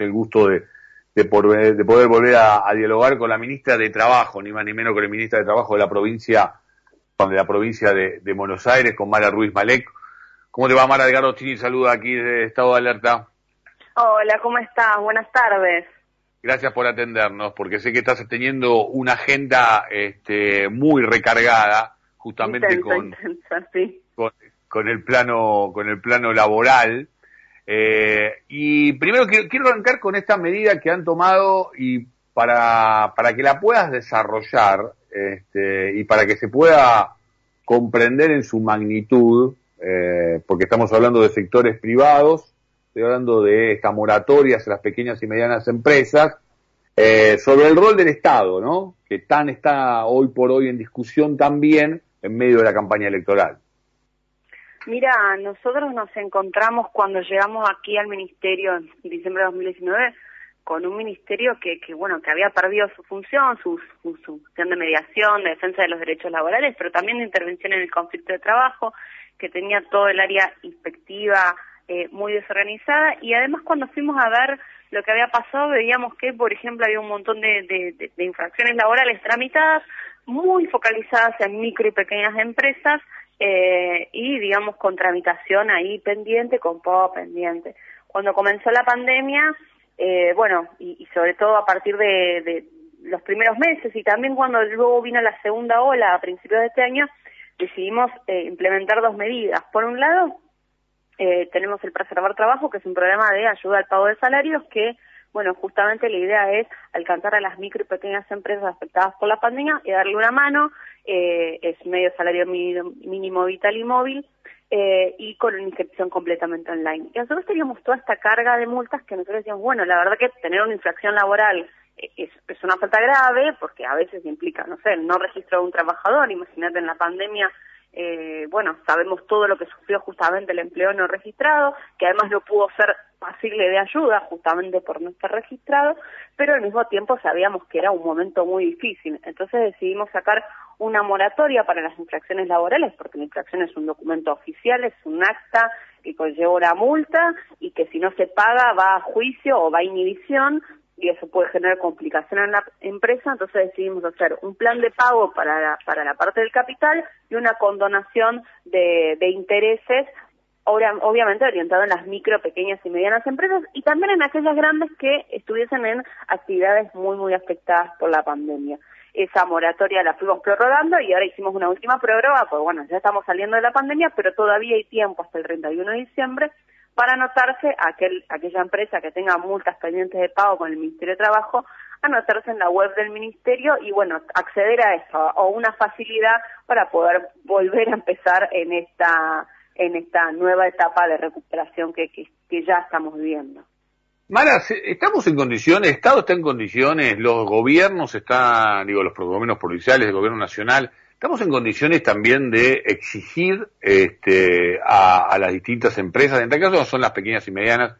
el gusto de, de, poder, de poder volver a, dialogar con la ministra de Trabajo, ni más ni menos con la ministra de Trabajo de la provincia, de la provincia de, Buenos Aires, con Mara Ruiz Malek. ¿Cómo te va, Mara Edgardo Chini? Saluda aquí de Estado de Alerta. Hola, ¿cómo estás? Buenas tardes. Gracias por atendernos, porque sé que estás teniendo una agenda este, muy recargada, justamente con, con, el plano con el plano laboral. Eh, y primero quiero, quiero, arrancar con esta medida que han tomado y para, para que la puedas desarrollar este, y para que se pueda comprender en su magnitud, eh, porque estamos hablando de sectores privados estoy hablando de esta moratoria hacia las pequeñas y medianas empresas, eh, sobre el rol del Estado, ¿no? Que tan está hoy por hoy en discusión también en medio de la campaña electoral. Mira, nosotros nos encontramos cuando llegamos aquí al ministerio en diciembre de 2019 con un ministerio que, que bueno, que había perdido su función, su, su, función de mediación, de defensa de los derechos laborales, pero también de intervención en el conflicto de trabajo, que tenía todo el área inspectiva, eh, muy desorganizada. Y además cuando fuimos a ver lo que había pasado veíamos que, por ejemplo, había un montón de, infracciones laborales tramitadas muy focalizadas en micro y pequeñas empresas eh, y, digamos, con tramitación ahí pendiente, con poco pendiente. Cuando comenzó la pandemia, eh, bueno, y, sobre todo a partir de, los primeros meses y también cuando luego vino la segunda ola a principios de este año, decidimos implementar dos medidas. Por un lado, eh, tenemos el Preservar Trabajo, que es un programa de ayuda al pago de salarios que, bueno, justamente la idea es alcanzar a las micro y pequeñas empresas afectadas por la pandemia y darle una mano. Eh, es medio salario mínimo, vital y móvil. Eh, y con una inscripción completamente online. Y nosotros teníamos toda esta carga de multas que nosotros decíamos, bueno, la verdad que tener una infracción laboral es, es una falta grave porque a veces implica, no sé, no registro de un trabajador. Imagínate en la pandemia eh, bueno, sabemos todo lo que sufrió justamente el empleo no registrado, que además no pudo ser pasible de ayuda justamente por no estar registrado, pero al mismo tiempo sabíamos que era un momento muy difícil. Entonces decidimos sacar una moratoria para las infracciones laborales, porque la infracción es un documento oficial, es un acta que conlleva una multa y que si no se paga va a juicio o va a inhibición y eso puede generar complicación en la empresa, entonces decidimos hacer un plan de pago para la, para la parte del capital y una condonación de, de intereses, obviamente orientado en las micro, pequeñas y medianas empresas y también en aquellas grandes que estuviesen en actividades muy, muy afectadas por la pandemia. Esa moratoria la fuimos prorrogando y ahora hicimos una última prórroga, pues bueno, ya estamos saliendo de la pandemia, pero todavía hay tiempo hasta el 31 de diciembre para anotarse aquel, aquella empresa que tenga multas pendientes de pago con el Ministerio de Trabajo, anotarse en la web del Ministerio y bueno, acceder a eso o una facilidad para poder volver a empezar en esta en esta nueva etapa de recuperación que, ya estamos viviendo. Mara, estamos en condiciones, el Estado está en condiciones, los gobiernos están, digo, los gobiernos policiales, el gobierno nacional, Estamos en condiciones también de exigir este, a, las distintas empresas, en este caso son las pequeñas y medianas,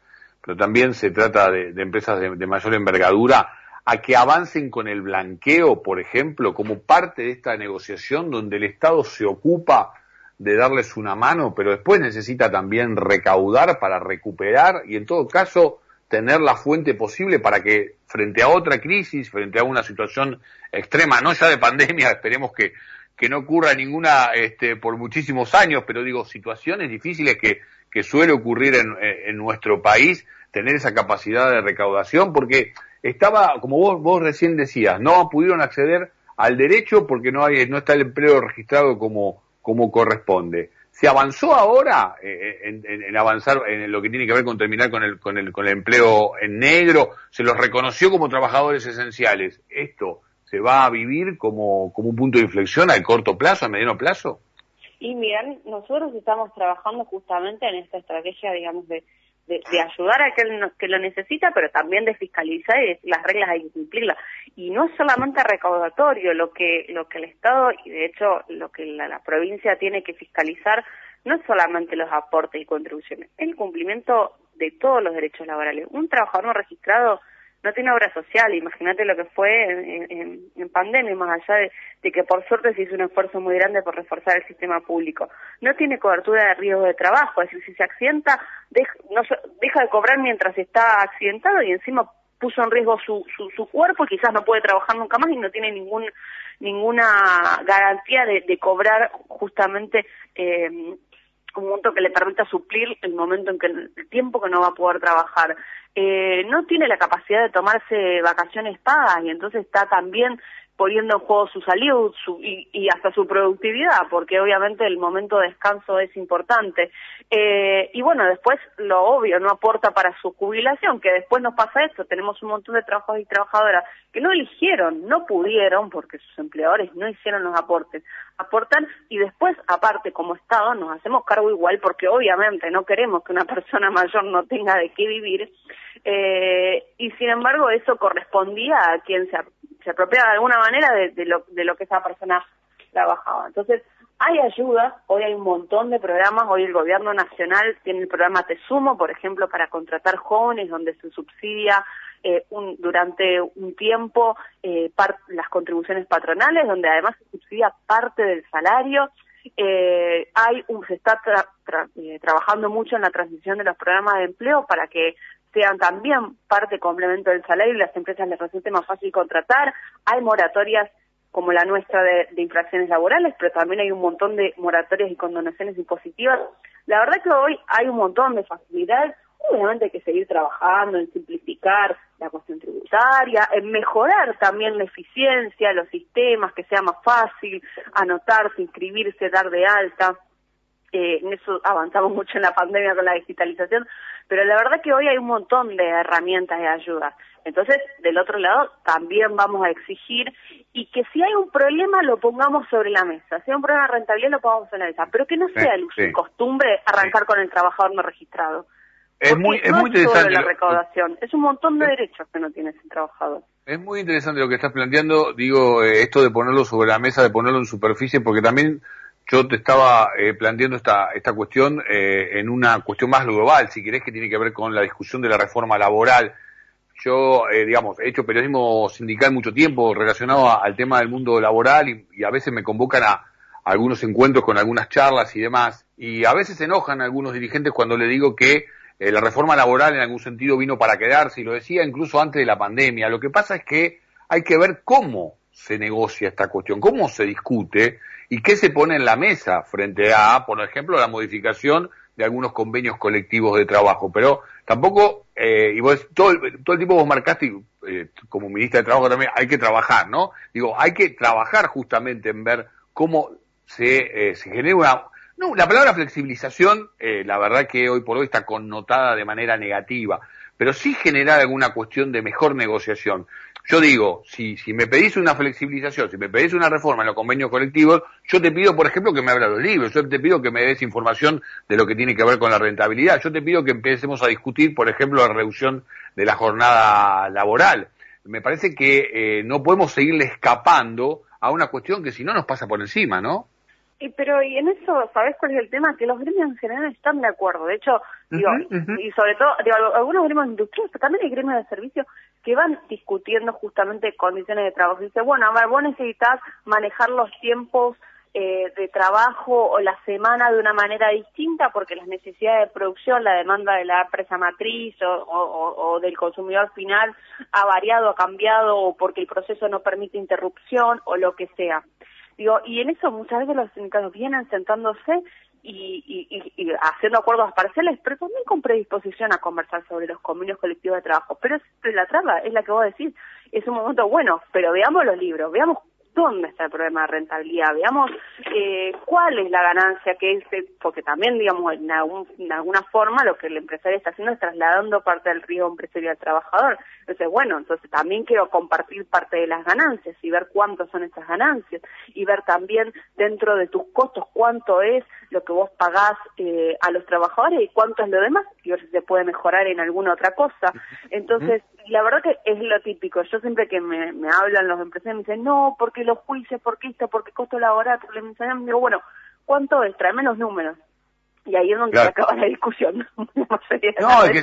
pero también se trata de, empresas de, mayor envergadura, a que avancen con el blanqueo, por ejemplo, como parte de esta negociación donde el Estado se ocupa de darles una mano, pero después necesita también recaudar para recuperar y en todo caso tener la fuente posible para que frente a otra crisis, frente a una situación extrema, no ya de pandemia, esperemos que que no ocurra ninguna este, por muchísimos años, pero digo, situaciones difíciles que, que suele ocurrir en, en nuestro país, tener esa capacidad de recaudación, porque estaba, como vos, vos recién decías, no pudieron acceder al derecho porque no hay, no está el empleo registrado como, como corresponde. ¿Se avanzó ahora eh, en, en, avanzar en lo que tiene que ver con terminar con el, con el, con el empleo en negro? ¿Se los reconoció como trabajadores esenciales? Esto se va a vivir como, como un punto de inflexión a corto plazo, a mediano plazo? Y miren, nosotros estamos trabajando justamente en esta estrategia, digamos, de, de, ayudar a aquel que lo necesita, pero también de fiscalizar y las reglas hay que cumplirlas. Y no solamente recaudatorio, lo que, lo que el Estado, y de hecho lo que la, la provincia tiene que fiscalizar, no es solamente los aportes y contribuciones, es el cumplimiento de todos los derechos laborales. Un trabajador no registrado no tiene obra social, imagínate lo que fue en, pandemia, más allá de, que por suerte se hizo un esfuerzo muy grande por reforzar el sistema público. No tiene cobertura de riesgo de trabajo, es decir, si se accidenta, deja, de cobrar mientras está accidentado y encima puso en riesgo su, su, su cuerpo quizás no puede trabajar nunca más y no tiene ningún ninguna garantía de, de cobrar justamente eh, un monto que le permita suplir el momento en que el tiempo que no va a poder trabajar. Eh, no tiene la capacidad de tomarse vacaciones pagas y entonces está también poniendo en juego su salud su, y, hasta su productividad, porque obviamente el momento de descanso es importante. Eh, y bueno, después lo obvio, no aporta para su jubilación, que después nos pasa esto, tenemos un montón de trabajadores y trabajadoras que no eligieron, no pudieron, porque sus empleadores no hicieron los aportes, aportan y después, aparte, como Estado, nos hacemos cargo igual, porque obviamente no queremos que una persona mayor no tenga de qué vivir, eh, y sin embargo eso correspondía a quien se se apropia de alguna manera de, lo, de lo que esa persona trabajaba. Entonces, hay ayuda, hoy hay un montón de programas, hoy el gobierno nacional tiene el programa Te Sumo, por ejemplo, para contratar jóvenes, donde se subsidia eh, un, durante un tiempo eh, las contribuciones patronales, donde además se subsidia parte del salario. Eh, hay un, se está eh, trabajando mucho en la transición de los programas de empleo para que sean también parte complemento del salario y las empresas les resulte más fácil contratar. Hay moratorias como la nuestra de, infracciones laborales, pero también hay un montón de moratorias y condonaciones impositivas. La verdad que hoy hay un montón de facilidades. Obviamente hay que seguir trabajando en simplificar la cuestión tributaria, en mejorar también la eficiencia, los sistemas, que sea más fácil anotarse, inscribirse, dar de alta. Eh, en eso avanzamos mucho en la pandemia con la digitalización, pero la verdad que hoy hay un montón de herramientas de ayuda. Entonces, del otro lado, también vamos a exigir y que si hay un problema lo pongamos sobre la mesa. Si hay un problema de rentabilidad lo pongamos sobre la mesa, pero que no sea el costumbre arrancar con el trabajador no registrado. Es muy, es muy interesante. la recaudación, es un montón de derechos que no tiene ese trabajador. Es muy interesante lo que estás planteando, digo, eh, esto de ponerlo sobre la mesa, de ponerlo en superficie, porque también yo te estaba eh, planteando esta, esta cuestión eh, en una cuestión más global, si querés, que tiene que ver con la discusión de la reforma laboral. Yo, eh, digamos, he hecho periodismo sindical mucho tiempo relacionado al tema del mundo laboral y, a veces me convocan a, algunos encuentros con algunas charlas y demás. Y a veces se enojan algunos dirigentes cuando le digo que la reforma laboral en algún sentido vino para quedarse y lo decía incluso antes de la pandemia. Lo que pasa es que hay que ver cómo se negocia esta cuestión, cómo se discute y qué se pone en la mesa frente a, por ejemplo, la modificación de algunos convenios colectivos de trabajo. Pero tampoco, eh, y vos, todo, todo el tiempo vos marcaste, eh, como ministra de Trabajo también, hay que trabajar, ¿no? Digo, hay que trabajar justamente en ver cómo se, eh, se genera una... No, la palabra flexibilización, eh, la verdad que hoy por hoy está connotada de manera negativa, pero sí generar alguna cuestión de mejor negociación. Yo digo, si, si me pedís una flexibilización, si me pedís una reforma en los convenios colectivos, yo te pido, por ejemplo, que me abra los libros, yo te pido que me des información de lo que tiene que ver con la rentabilidad, yo te pido que empecemos a discutir, por ejemplo, la reducción de la jornada laboral. Me parece que eh, no podemos seguirle escapando a una cuestión que si no nos pasa por encima, ¿no? Y, pero y en eso, ¿sabes cuál es el tema? Que los gremios en general están de acuerdo. De hecho, digo, y sobre todo, digo, algunos gremios industriales, pero también hay gremios de servicio que van discutiendo justamente condiciones de trabajo. Dice, bueno, a ver, vos necesitas manejar los tiempos eh, de trabajo o la semana de una manera distinta porque las necesidades de producción, la demanda de la empresa matriz o, o, del consumidor final ha variado, ha cambiado o porque el proceso no permite interrupción o lo que sea. Y en eso muchas veces los sindicatos vienen sentándose y, y, haciendo acuerdos parciales, pero también con predisposición a conversar sobre los convenios colectivos de trabajo. Pero es, la traba, es la que voy a decir, es un momento bueno, pero veamos los libros, veamos dónde está el problema de rentabilidad, veamos eh, cuál es la ganancia que es, porque también, digamos, en, alguna forma lo que el empresario está haciendo es trasladando parte del riesgo empresarial al trabajador. Entonces, bueno, entonces también quiero compartir parte de las ganancias y ver cuántas son esas ganancias y ver también dentro de tus costos cuánto es lo que vos pagás eh, a los trabajadores y cuánto es lo demás y ver si se puede mejorar en alguna otra cosa. Entonces, la verdad que es lo típico. Yo siempre que me, me hablan los empresarios me dicen, no, porque los juicios, porque esto, porque costo laboral, porque mencionan, digo, bueno, ¿cuánto es? Tráeme los números. Y ahí es donde se acaba la discusión. no, es que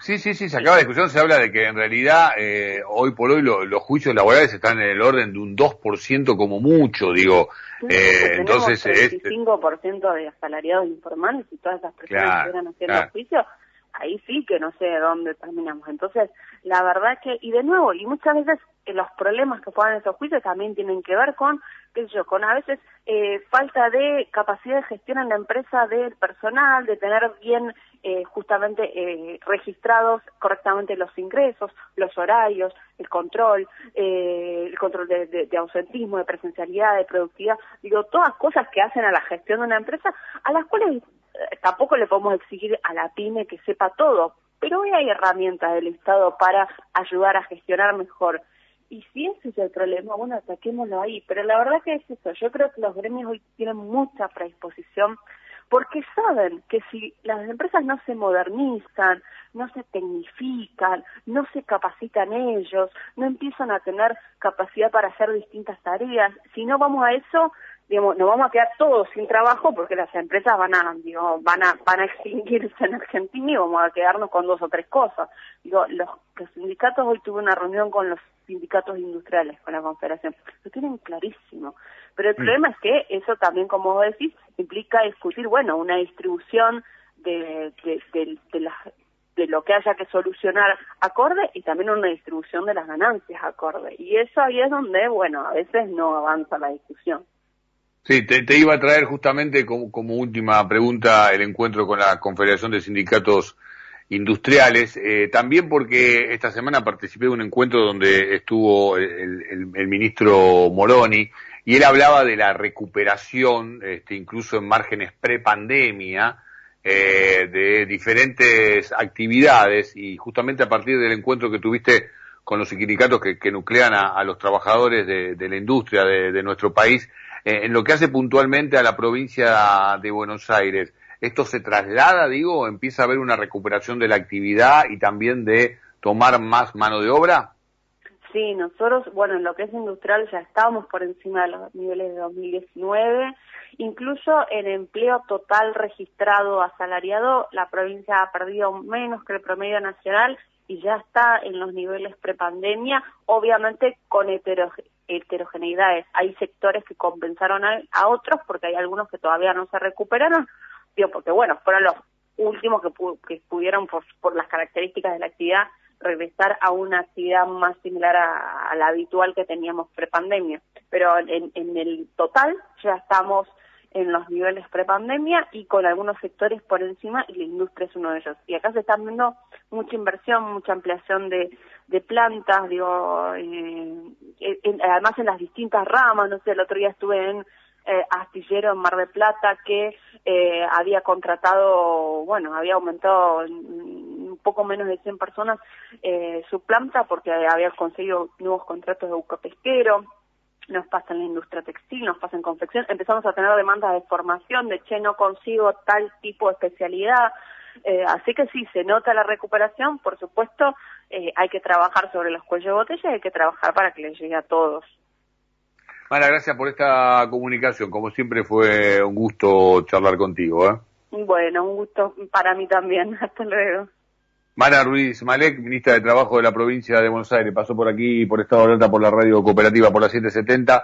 Sí, sí, sí, se acaba la discusión, se habla de que en realidad eh, hoy por hoy los juicios laborales están en el orden de un 2% como mucho, digo. eh, entonces, el 25% de asalariados informales y todas esas personas que estuvieran haciendo juicios, ahí sí que no sé de dónde terminamos. Entonces, la verdad que, y de nuevo, y muchas veces los problemas que puedan esos juicios también tienen que ver con, qué sé yo, con a veces eh, falta de capacidad de gestión en la empresa del personal, de tener bien eh, justamente eh, registrados correctamente los ingresos, los horarios, el control, eh, el control de, de, de, ausentismo, de presencialidad, de productividad, digo, todas cosas que hacen a la gestión de una empresa, a las cuales tampoco le podemos exigir a la pyme que sepa todo, pero hoy hay herramientas del Estado para ayudar a gestionar mejor. Y si ese es el problema, bueno, ataquémoslo ahí. Pero la verdad que es eso. Yo creo que los gremios hoy tienen mucha predisposición porque saben que si las empresas no se modernizan, no se tecnifican, no se capacitan ellos, no empiezan a tener capacidad para hacer distintas tareas, si no vamos a eso, digamos, nos vamos a quedar todos sin trabajo porque las empresas van a, digo, van a, van a extinguirse en Argentina y vamos a quedarnos con dos o tres cosas. Digo, los, los sindicatos, hoy tuve una reunión con los sindicatos industriales, con la confederación, lo tienen clarísimo. Pero el mm. problema es que eso también, como vos decís, implica discutir, bueno, una distribución de, de, de, de las de lo que haya que solucionar acorde y también una distribución de las ganancias acorde. Y eso ahí es donde, bueno, a veces no avanza la discusión. Sí, te, iba a traer justamente como, última pregunta el encuentro con la Confederación de Sindicatos Industriales, eh, también porque esta semana participé de un encuentro donde estuvo el, ministro Moroni y él hablaba de la recuperación, este, incluso en márgenes pre-pandemia, eh, de diferentes actividades y justamente a partir del encuentro que tuviste con los sindicatos que, nuclean a, los trabajadores de, la industria de nuestro país, eh, en lo que hace puntualmente a la provincia de Buenos Aires, ¿esto se traslada, digo, empieza a haber una recuperación de la actividad y también de tomar más mano de obra? Sí, nosotros, bueno, en lo que es industrial ya estábamos por encima de los niveles de 2019. Incluso en empleo total registrado asalariado, la provincia ha perdido menos que el promedio nacional y ya está en los niveles prepandemia, obviamente con heterogeneidad heterogeneidades. Hay sectores que compensaron a, otros porque hay algunos que todavía no se recuperaron, digo, porque bueno, fueron los últimos que, que pudieron por, por las características de la actividad regresar a una actividad más similar a, la habitual que teníamos prepandemia. Pero en, en el total ya estamos en los niveles prepandemia y con algunos sectores por encima y la industria es uno de ellos. Y acá se está viendo mucha inversión, mucha ampliación de, de plantas, digo, eh, además en las distintas ramas, no sé, el otro día estuve en eh, Astillero en Mar de Plata que eh, había contratado, bueno, había aumentado un poco menos de 100 personas eh, su planta porque había conseguido nuevos contratos de buco pesquero nos pasa en la industria textil, nos pasa en confección, empezamos a tener demandas de formación, de che, no consigo tal tipo de especialidad, eh, así que sí, se nota la recuperación, por supuesto, eh, hay que trabajar sobre los cuellos de botella y hay que trabajar para que les llegue a todos. Mara, gracias por esta comunicación, como siempre fue un gusto charlar contigo. ¿eh? Bueno, un gusto para mí también, hasta luego. Mara Ruiz Malek, ministra de Trabajo de la provincia de Buenos Aires, pasó por aquí por Estado de Alerta por la radio cooperativa por la 770.